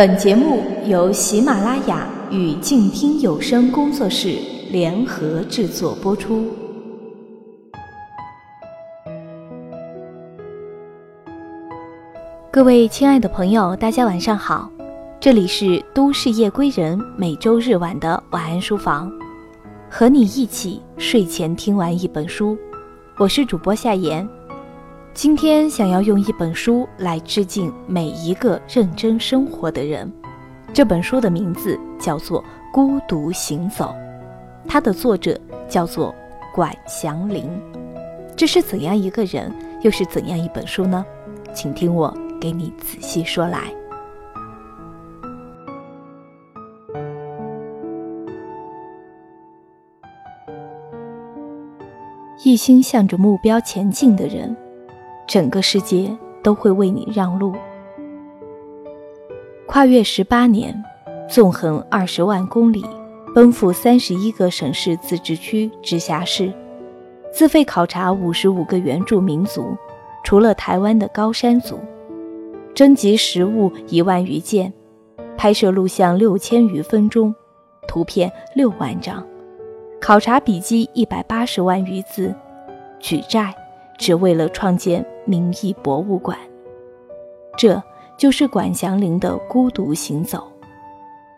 本节目由喜马拉雅与静听有声工作室联合制作播出。各位亲爱的朋友，大家晚上好，这里是都市夜归人每周日晚的晚安书房，和你一起睡前听完一本书。我是主播夏言。今天想要用一本书来致敬每一个认真生活的人。这本书的名字叫做《孤独行走》，它的作者叫做管祥林。这是怎样一个人，又是怎样一本书呢？请听我给你仔细说来。一心向着目标前进的人。整个世界都会为你让路。跨越十八年，纵横二十万公里，奔赴三十一个省市自治区、直辖市，自费考察五十五个原住民族，除了台湾的高山族，征集实物一万余件，拍摄录像六千余分钟，图片六万张，考察笔记一百八十万余字，举债。只为了创建民意博物馆，这就是管祥林的孤独行走。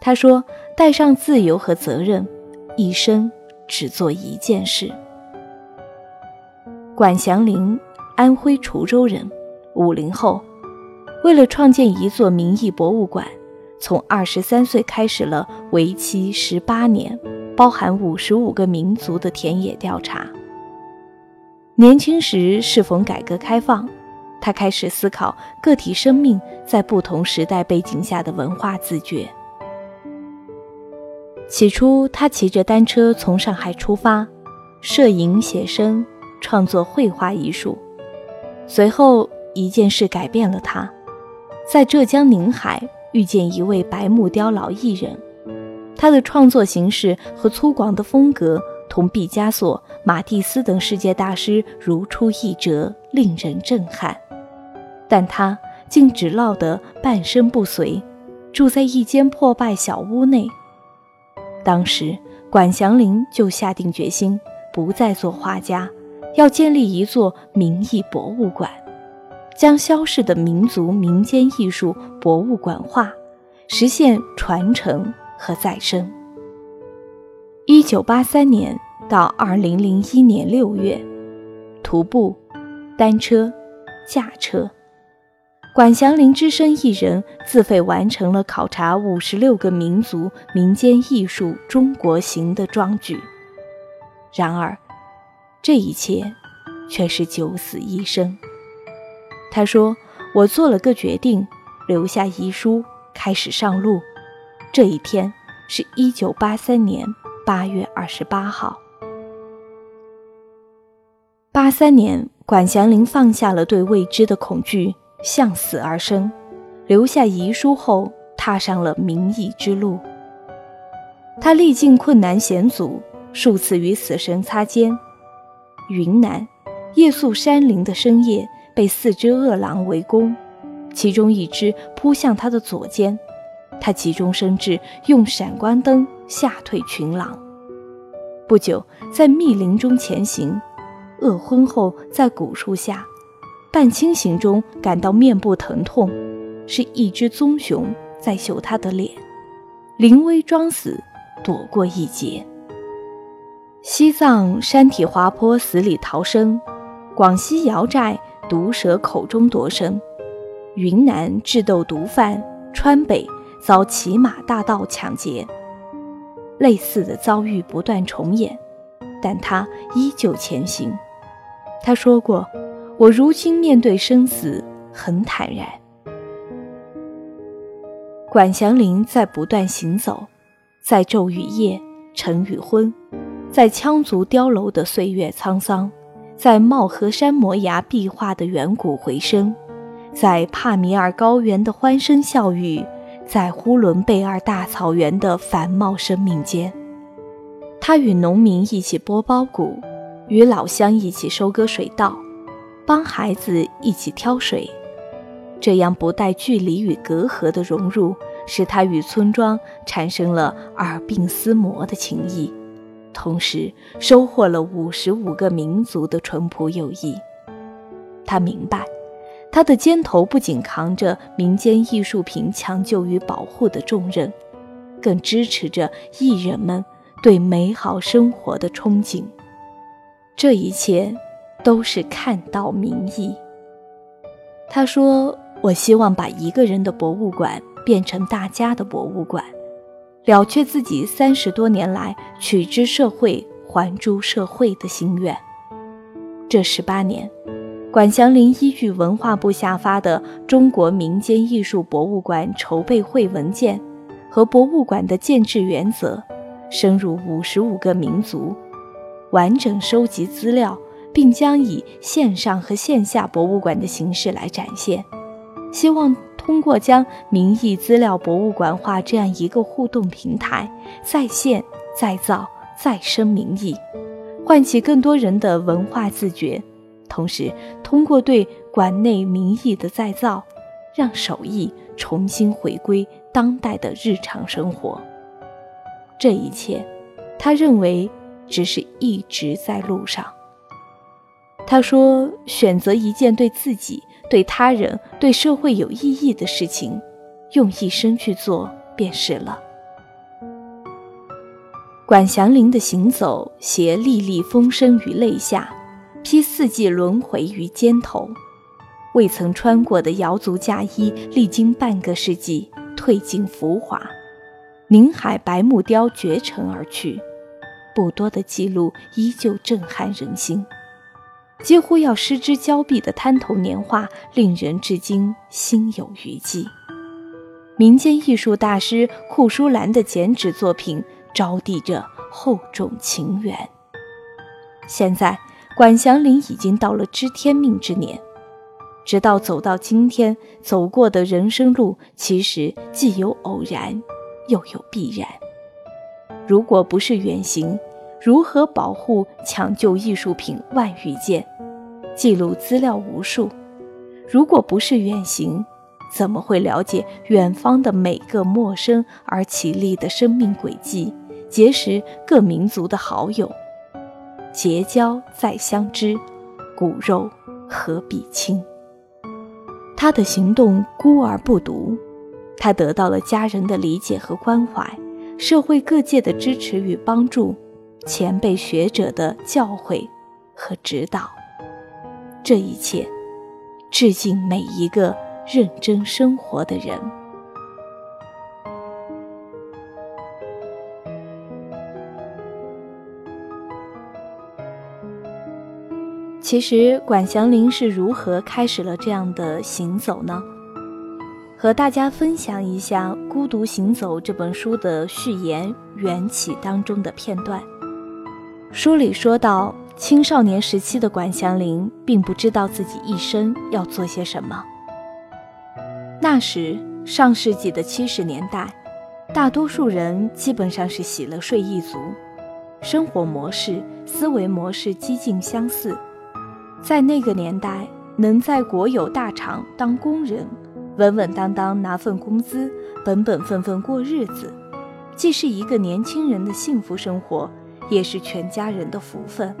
他说：“带上自由和责任，一生只做一件事。”管祥林，安徽滁州人，五零后，为了创建一座民意博物馆，从二十三岁开始了为期十八年、包含五十五个民族的田野调查。年轻时适逢改革开放，他开始思考个体生命在不同时代背景下的文化自觉。起初，他骑着单车从上海出发，摄影、写生、创作绘画艺术。随后，一件事改变了他，在浙江宁海遇见一位白木雕老艺人，他的创作形式和粗犷的风格。同毕加索、马蒂斯等世界大师如出一辙，令人震撼。但他竟只落得半身不遂，住在一间破败小屋内。当时，管祥林就下定决心，不再做画家，要建立一座民艺博物馆，将消逝的民族民间艺术博物馆化，实现传承和再生。一九八三年。到二零零一年六月，徒步、单车、驾车，管祥林只身一人自费完成了考察五十六个民族民间艺术中国行的壮举。然而，这一切却是九死一生。他说：“我做了个决定，留下遗书，开始上路。”这一天是一九八三年八月二十八号。八三年，管祥林放下了对未知的恐惧，向死而生，留下遗书后，踏上了民意之路。他历尽困难险阻，数次与死神擦肩。云南夜宿山林的深夜，被四只饿狼围攻，其中一只扑向他的左肩，他急中生智，用闪光灯吓退群狼。不久，在密林中前行。饿昏后，在古树下，半清醒中感到面部疼痛，是一只棕熊在嗅他的脸，临危装死，躲过一劫。西藏山体滑坡，死里逃生；广西瑶寨毒蛇口中夺生；云南智斗毒贩，川北遭骑马大盗抢劫。类似的遭遇不断重演。但他依旧前行。他说过：“我如今面对生死很坦然。”管祥林在不断行走，在昼与夜、晨与昏，在羌族碉楼的岁月沧桑，在帽河山摩崖壁画的远古回声，在帕米尔高原的欢声笑语，在呼伦贝尔大草原的繁茂生命间。他与农民一起剥苞谷，与老乡一起收割水稻，帮孩子一起挑水，这样不带距离与隔阂的融入，使他与村庄产生了耳鬓厮磨的情谊，同时收获了五十五个民族的淳朴友谊。他明白，他的肩头不仅扛着民间艺术品抢救与保护的重任，更支持着艺人们对美好生活的憧憬。这一切，都是看到民意。他说：“我希望把一个人的博物馆变成大家的博物馆，了却自己三十多年来取之社会、还诸社会的心愿。”这十八年，管祥林依据文化部下发的《中国民间艺术博物馆筹备会文件》和博物馆的建制原则，深入五十五个民族，完整收集资料。并将以线上和线下博物馆的形式来展现，希望通过将民意资料博物馆化这样一个互动平台，再现、再造、再生民意，唤起更多人的文化自觉，同时通过对馆内民意的再造，让手艺重新回归当代的日常生活。这一切，他认为只是一直在路上。他说：“选择一件对自己、对他人、对社会有意义的事情，用一生去做便是了。”管祥林的行走，携粒粒风声于泪下，披四季轮回于肩头。未曾穿过的瑶族嫁衣，历经半个世纪，褪尽浮华。宁海白木雕绝尘而去，不多的记录依旧震撼人心。几乎要失之交臂的滩头年画，令人至今心有余悸。民间艺术大师库舒兰的剪纸作品，招递着厚重情缘。现在，管祥林已经到了知天命之年，直到走到今天，走过的人生路，其实既有偶然，又有必然。如果不是远行，如何保护、抢救艺术品万余件？记录资料无数，如果不是远行，怎么会了解远方的每个陌生而绮丽的生命轨迹？结识各民族的好友，结交再相知，骨肉何必亲？他的行动孤而不独，他得到了家人的理解和关怀，社会各界的支持与帮助，前辈学者的教诲和指导。这一切，致敬每一个认真生活的人。其实，管祥林是如何开始了这样的行走呢？和大家分享一下《孤独行走》这本书的序言缘起当中的片段。书里说到。青少年时期的管祥林并不知道自己一生要做些什么。那时，上世纪的七十年代，大多数人基本上是洗了睡一族，生活模式、思维模式几近相似。在那个年代，能在国有大厂当工人，稳稳当当拿份工资，本本分分过日子，既是一个年轻人的幸福生活，也是全家人的福分。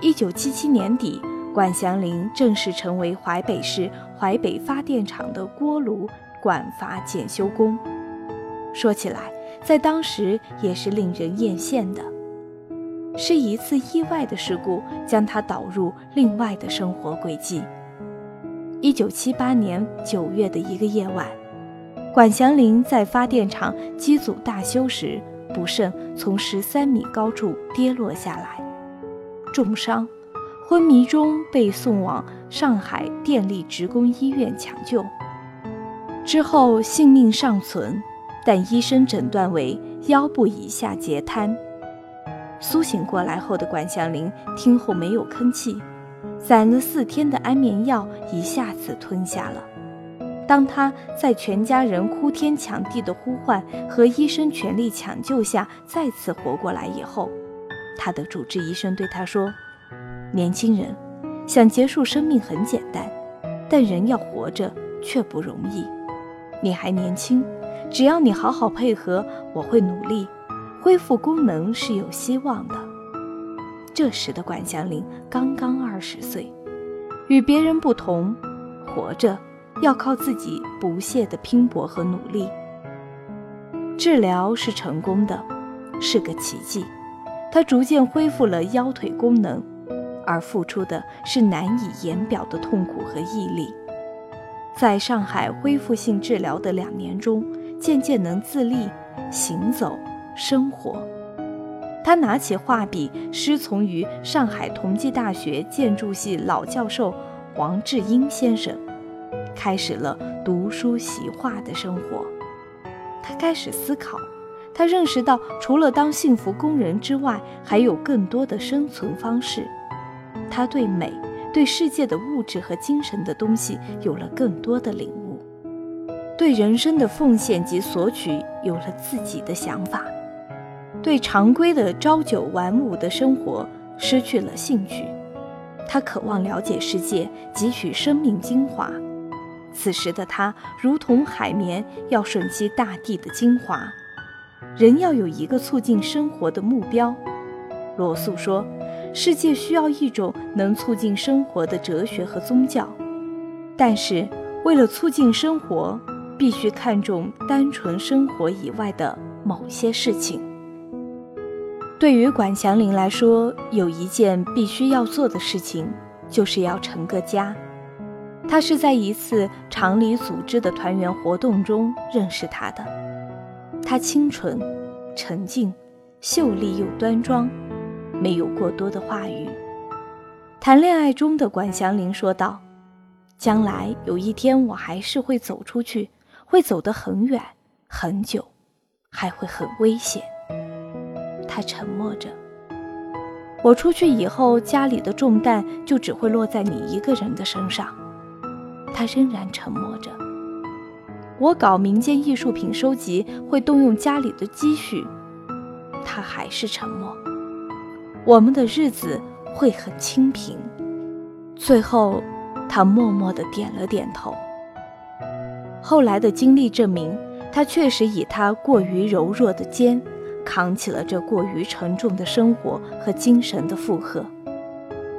一九七七年底，管祥林正式成为淮北市淮北发电厂的锅炉管阀检修工。说起来，在当时也是令人艳羡的。是一次意外的事故将他导入另外的生活轨迹。一九七八年九月的一个夜晚，管祥林在发电厂机组大修时，不慎从十三米高处跌落下来。重伤，昏迷中被送往上海电力职工医院抢救，之后性命尚存，但医生诊断为腰部以下截瘫。苏醒过来后的管祥林听后没有吭气，攒了四天的安眠药一下子吞下了。当他在全家人哭天抢地的呼唤和医生全力抢救下再次活过来以后。他的主治医生对他说：“年轻人，想结束生命很简单，但人要活着却不容易。你还年轻，只要你好好配合，我会努力，恢复功能是有希望的。这时的管祥林刚刚二十岁，与别人不同，活着要靠自己不懈的拼搏和努力。治疗是成功的，是个奇迹，他逐渐恢复了腰腿功能，而付出的是难以言表的痛苦和毅力。在上海恢复性治疗的两年中，渐渐能自立、行走、生活。他拿起画笔，师从于上海同济大学建筑系老教授黄志英先生，开始了读书习画的生活。他开始思考，他认识到除了当幸福工人之外，还有更多的生存方式。他对美。对世界的物质和精神的东西有了更多的领悟，对人生的奉献及索取有了自己的想法，对常规的朝九晚五的生活失去了兴趣。他渴望了解世界，汲取生命精华。此时的他如同海绵，要吮吸大地的精华。人要有一个促进生活的目标。罗素说。世界需要一种能促进生活的哲学和宗教，但是为了促进生活，必须看重单纯生活以外的某些事情。对于管祥林来说，有一件必须要做的事情，就是要成个家。他是在一次厂里组织的团圆活动中认识他的。他清纯、沉静、秀丽又端庄。没有过多的话语。谈恋爱中的管祥林说道：“将来有一天，我还是会走出去，会走得很远很久，还会很危险。”他沉默着。我出去以后，家里的重担就只会落在你一个人的身上。他仍然沉默着。我搞民间艺术品收集，会动用家里的积蓄。他还是沉默。我们的日子会很清贫。最后，他默默地点了点头。后来的经历证明，他确实以他过于柔弱的肩，扛起了这过于沉重的生活和精神的负荷。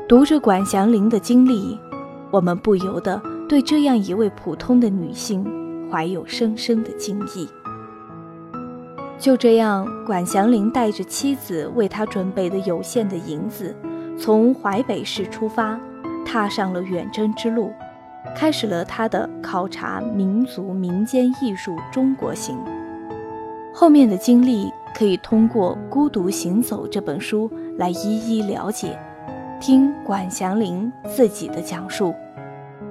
读着管祥林的经历，我们不由得对这样一位普通的女性怀有深深的敬意。就这样，管祥林带着妻子为他准备的有限的银子，从淮北市出发，踏上了远征之路，开始了他的考察民族民间艺术中国行。后面的经历可以通过《孤独行走》这本书来一一了解，听管祥林自己的讲述。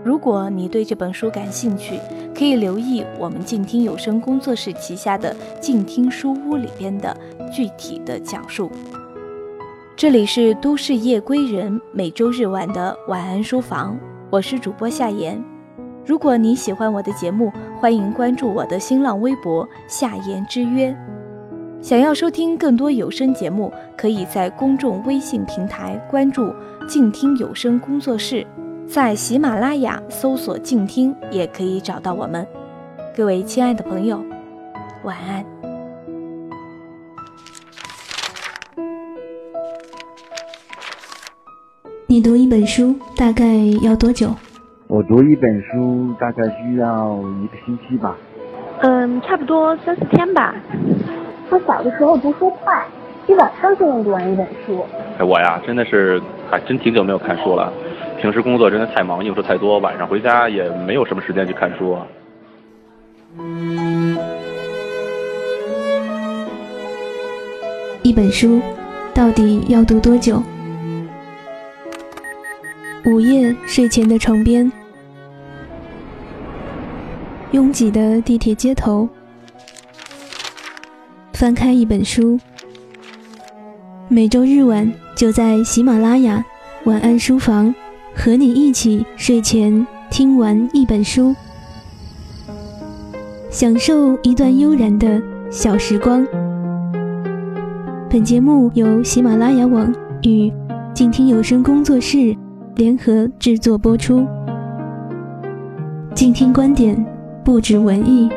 如果你对这本书感兴趣，可以留意我们静听有声工作室旗下的静听书屋里边的具体的讲述。这里是都市夜归人每周日晚的晚安书房，我是主播夏言。如果你喜欢我的节目，欢迎关注我的新浪微博夏言之约。想要收听更多有声节目，可以在公众微信平台关注静听有声工作室。在喜马拉雅搜索“静听”也可以找到我们。各位亲爱的朋友，晚安。你读一本书大概要多久？我读一本书大概需要一个星期吧。嗯，差不多三四天吧。我小的时候读书快，一晚上就能读完一本书。哎，我呀，真的是还真挺久没有看书了。平时工作真的太忙，应酬太多，晚上回家也没有什么时间去看书。一本书到底要读多久？午夜睡前的床边，拥挤的地铁街头，翻开一本书。每周日晚就在喜马拉雅晚安书房。和你一起睡前听完一本书，享受一段悠然的小时光。本节目由喜马拉雅网与静听有声工作室联合制作播出。静听观点，不止文艺。